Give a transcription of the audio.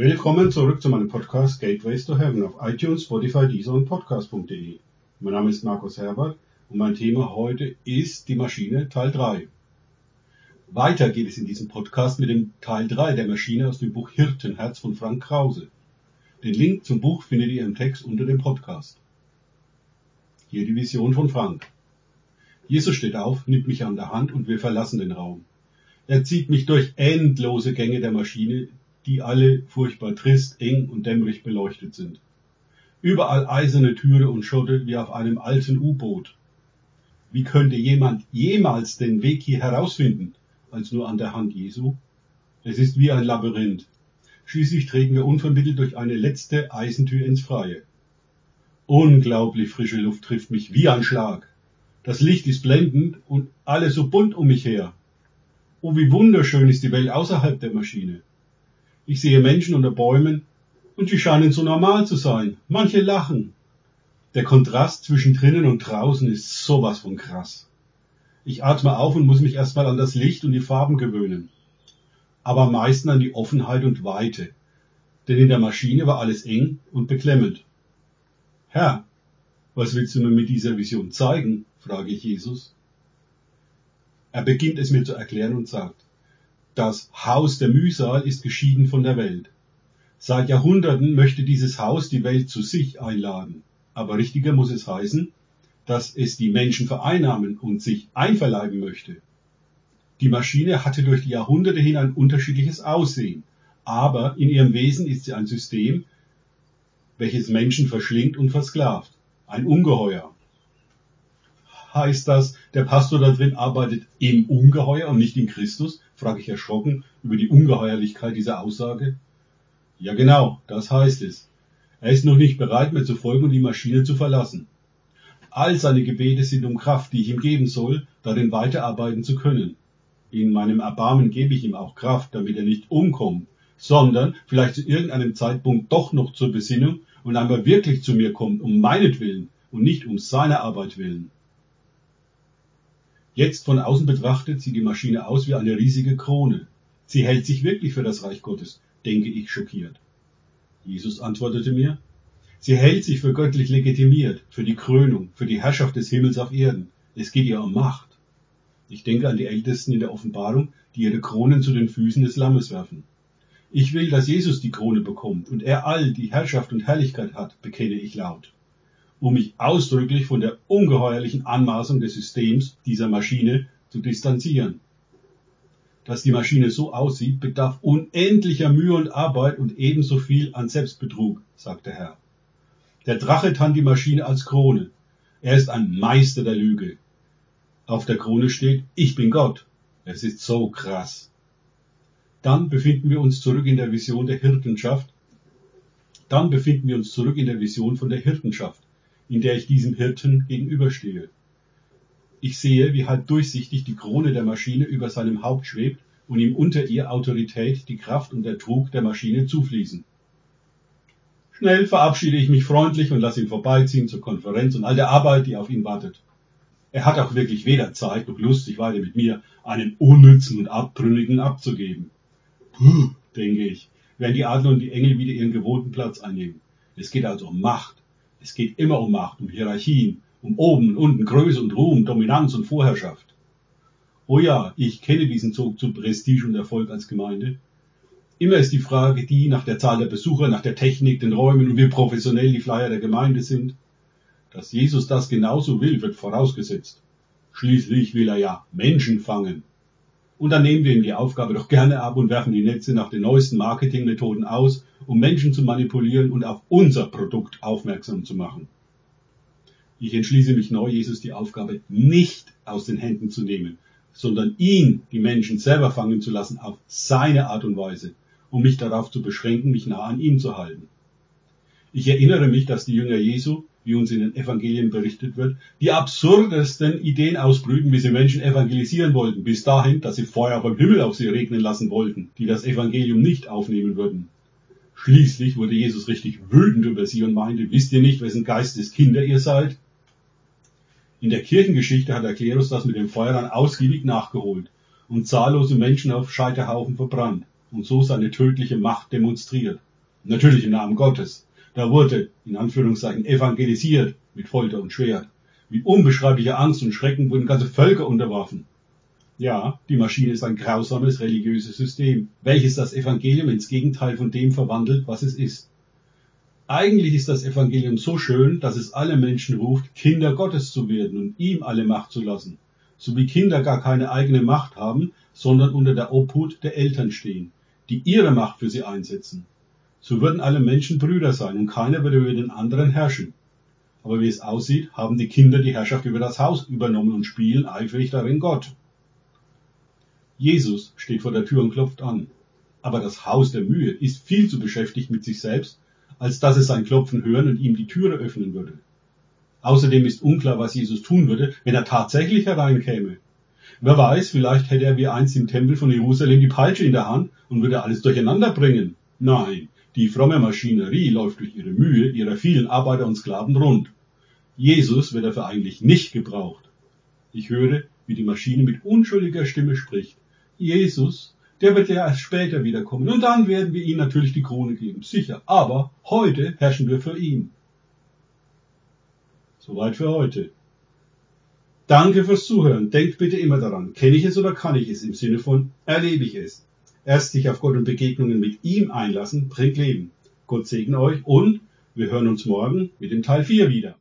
Willkommen zurück zu meinem Podcast Gateways to Heaven auf iTunes, Spotify, Deezer und Podcast.de. Mein Name ist Markus Herbert und mein Thema heute ist die Maschine Teil 3. Weiter geht es in diesem Podcast mit dem Teil 3 der Maschine aus dem Buch Hirtenherz von Frank Krause. Den Link zum Buch findet ihr im Text unter dem Podcast. Hier die Vision von Frank. Jesus steht auf, nimmt mich an der Hand und wir verlassen den Raum. Er zieht mich durch endlose Gänge der Maschine, die alle furchtbar trist, eng und dämmerig beleuchtet sind. Überall eiserne Türe und Schotte wie auf einem alten U-Boot. Wie könnte jemand jemals den Weg hier herausfinden, als nur an der Hand Jesu? Es ist wie ein Labyrinth. Schließlich treten wir unvermittelt durch eine letzte Eisentür ins Freie. Unglaublich frische Luft trifft mich wie ein Schlag. Das Licht ist blendend und alles so bunt um mich her. Oh, wie wunderschön ist die Welt außerhalb der Maschine. Ich sehe Menschen unter Bäumen und sie scheinen so normal zu sein. Manche lachen. Der Kontrast zwischen drinnen und draußen ist sowas von krass. Ich atme auf und muss mich erstmal an das Licht und die Farben gewöhnen. Aber am meisten an die Offenheit und Weite. Denn in der Maschine war alles eng und beklemmend. Herr, was willst du mir mit dieser Vision zeigen? frage ich Jesus. Er beginnt es mir zu erklären und sagt, das Haus der Mühsal ist geschieden von der Welt. Seit Jahrhunderten möchte dieses Haus die Welt zu sich einladen. Aber richtiger muss es heißen, dass es die Menschen vereinnahmen und sich einverleiben möchte. Die Maschine hatte durch die Jahrhunderte hin ein unterschiedliches Aussehen, aber in ihrem Wesen ist sie ein System, welches Menschen verschlingt und versklavt. Ein Ungeheuer. Heißt das, der Pastor da drin arbeitet im Ungeheuer und nicht in Christus? frage ich erschrocken über die Ungeheuerlichkeit dieser Aussage. Ja genau, das heißt es. Er ist noch nicht bereit, mir zu folgen und die Maschine zu verlassen. All seine Gebete sind um Kraft, die ich ihm geben soll, darin weiterarbeiten zu können. In meinem Erbarmen gebe ich ihm auch Kraft, damit er nicht umkommt, sondern vielleicht zu irgendeinem Zeitpunkt doch noch zur Besinnung und einmal wirklich zu mir kommt, um meinetwillen und nicht um seiner Arbeit willen. Jetzt von außen betrachtet sieht die Maschine aus wie eine riesige Krone. Sie hält sich wirklich für das Reich Gottes, denke ich schockiert. Jesus antwortete mir, sie hält sich für göttlich legitimiert, für die Krönung, für die Herrschaft des Himmels auf Erden. Es geht ihr um Macht. Ich denke an die Ältesten in der Offenbarung, die ihre Kronen zu den Füßen des Lammes werfen. Ich will, dass Jesus die Krone bekommt und er all die Herrschaft und Herrlichkeit hat, bekenne ich laut um mich ausdrücklich von der ungeheuerlichen Anmaßung des Systems dieser Maschine zu distanzieren. Dass die Maschine so aussieht, bedarf unendlicher Mühe und Arbeit und ebenso viel an Selbstbetrug, sagt der Herr. Der Drache tannt die Maschine als Krone. Er ist ein Meister der Lüge. Auf der Krone steht, ich bin Gott. Es ist so krass. Dann befinden wir uns zurück in der Vision der Hirtenschaft. Dann befinden wir uns zurück in der Vision von der Hirtenschaft in der ich diesem Hirten gegenüberstehe. Ich sehe, wie halb durchsichtig die Krone der Maschine über seinem Haupt schwebt und ihm unter ihr Autorität, die Kraft und der Trug der Maschine zufließen. Schnell verabschiede ich mich freundlich und lasse ihn vorbeiziehen zur Konferenz und all der Arbeit, die auf ihn wartet. Er hat auch wirklich weder Zeit noch Lust, sich weiter mit mir einen unnützen und abtrünnigen abzugeben. Puh, denke ich, werden die Adler und die Engel wieder ihren gewohnten Platz einnehmen. Es geht also um Macht, es geht immer um Macht, um Hierarchien, um oben und unten, Größe und Ruhm, Dominanz und Vorherrschaft. Oh ja, ich kenne diesen Zug zu Prestige und Erfolg als Gemeinde. Immer ist die Frage die nach der Zahl der Besucher, nach der Technik, den Räumen und wie professionell die Flyer der Gemeinde sind. Dass Jesus das genauso will, wird vorausgesetzt. Schließlich will er ja Menschen fangen. Und dann nehmen wir ihm die Aufgabe doch gerne ab und werfen die Netze nach den neuesten Marketingmethoden aus, um Menschen zu manipulieren und auf unser Produkt aufmerksam zu machen. Ich entschließe mich neu, Jesus die Aufgabe nicht aus den Händen zu nehmen, sondern ihn, die Menschen selber fangen zu lassen, auf seine Art und Weise, um mich darauf zu beschränken, mich nah an ihm zu halten. Ich erinnere mich, dass die Jünger Jesu wie uns in den Evangelien berichtet wird, die absurdesten Ideen ausbrüten, wie sie Menschen evangelisieren wollten, bis dahin, dass sie Feuer vom Himmel auf sie regnen lassen wollten, die das Evangelium nicht aufnehmen würden. Schließlich wurde Jesus richtig wütend über sie und meinte, wisst ihr nicht, wessen Geistes Kinder ihr seid? In der Kirchengeschichte hat der Klerus das mit dem Feuer dann ausgiebig nachgeholt und zahllose Menschen auf Scheiterhaufen verbrannt und so seine tödliche Macht demonstriert. Natürlich im Namen Gottes. Da wurde, in Anführungszeichen, evangelisiert mit Folter und Schwert. Mit unbeschreiblicher Angst und Schrecken wurden ganze Völker unterworfen. Ja, die Maschine ist ein grausames religiöses System, welches das Evangelium ins Gegenteil von dem verwandelt, was es ist. Eigentlich ist das Evangelium so schön, dass es alle Menschen ruft, Kinder Gottes zu werden und ihm alle Macht zu lassen. So wie Kinder gar keine eigene Macht haben, sondern unter der Obhut der Eltern stehen, die ihre Macht für sie einsetzen. So würden alle Menschen Brüder sein und keiner würde über den anderen herrschen. Aber wie es aussieht, haben die Kinder die Herrschaft über das Haus übernommen und spielen eifrig darin Gott. Jesus steht vor der Tür und klopft an. Aber das Haus der Mühe ist viel zu beschäftigt mit sich selbst, als dass es sein Klopfen hören und ihm die Türe öffnen würde. Außerdem ist unklar, was Jesus tun würde, wenn er tatsächlich hereinkäme. Wer weiß, vielleicht hätte er wie einst im Tempel von Jerusalem die Peitsche in der Hand und würde alles durcheinander bringen. Nein, die fromme Maschinerie läuft durch ihre Mühe ihrer vielen Arbeiter und Sklaven rund. Jesus wird dafür eigentlich nicht gebraucht. Ich höre, wie die Maschine mit unschuldiger Stimme spricht. Jesus, der wird ja erst später wiederkommen. Und dann werden wir ihm natürlich die Krone geben. Sicher. Aber heute herrschen wir für ihn. Soweit für heute. Danke fürs Zuhören. Denkt bitte immer daran. Kenne ich es oder kann ich es? Im Sinne von erlebe ich es. Erst sich auf Gott und Begegnungen mit ihm einlassen, bringt Leben. Gott segne euch und wir hören uns morgen mit dem Teil 4 wieder.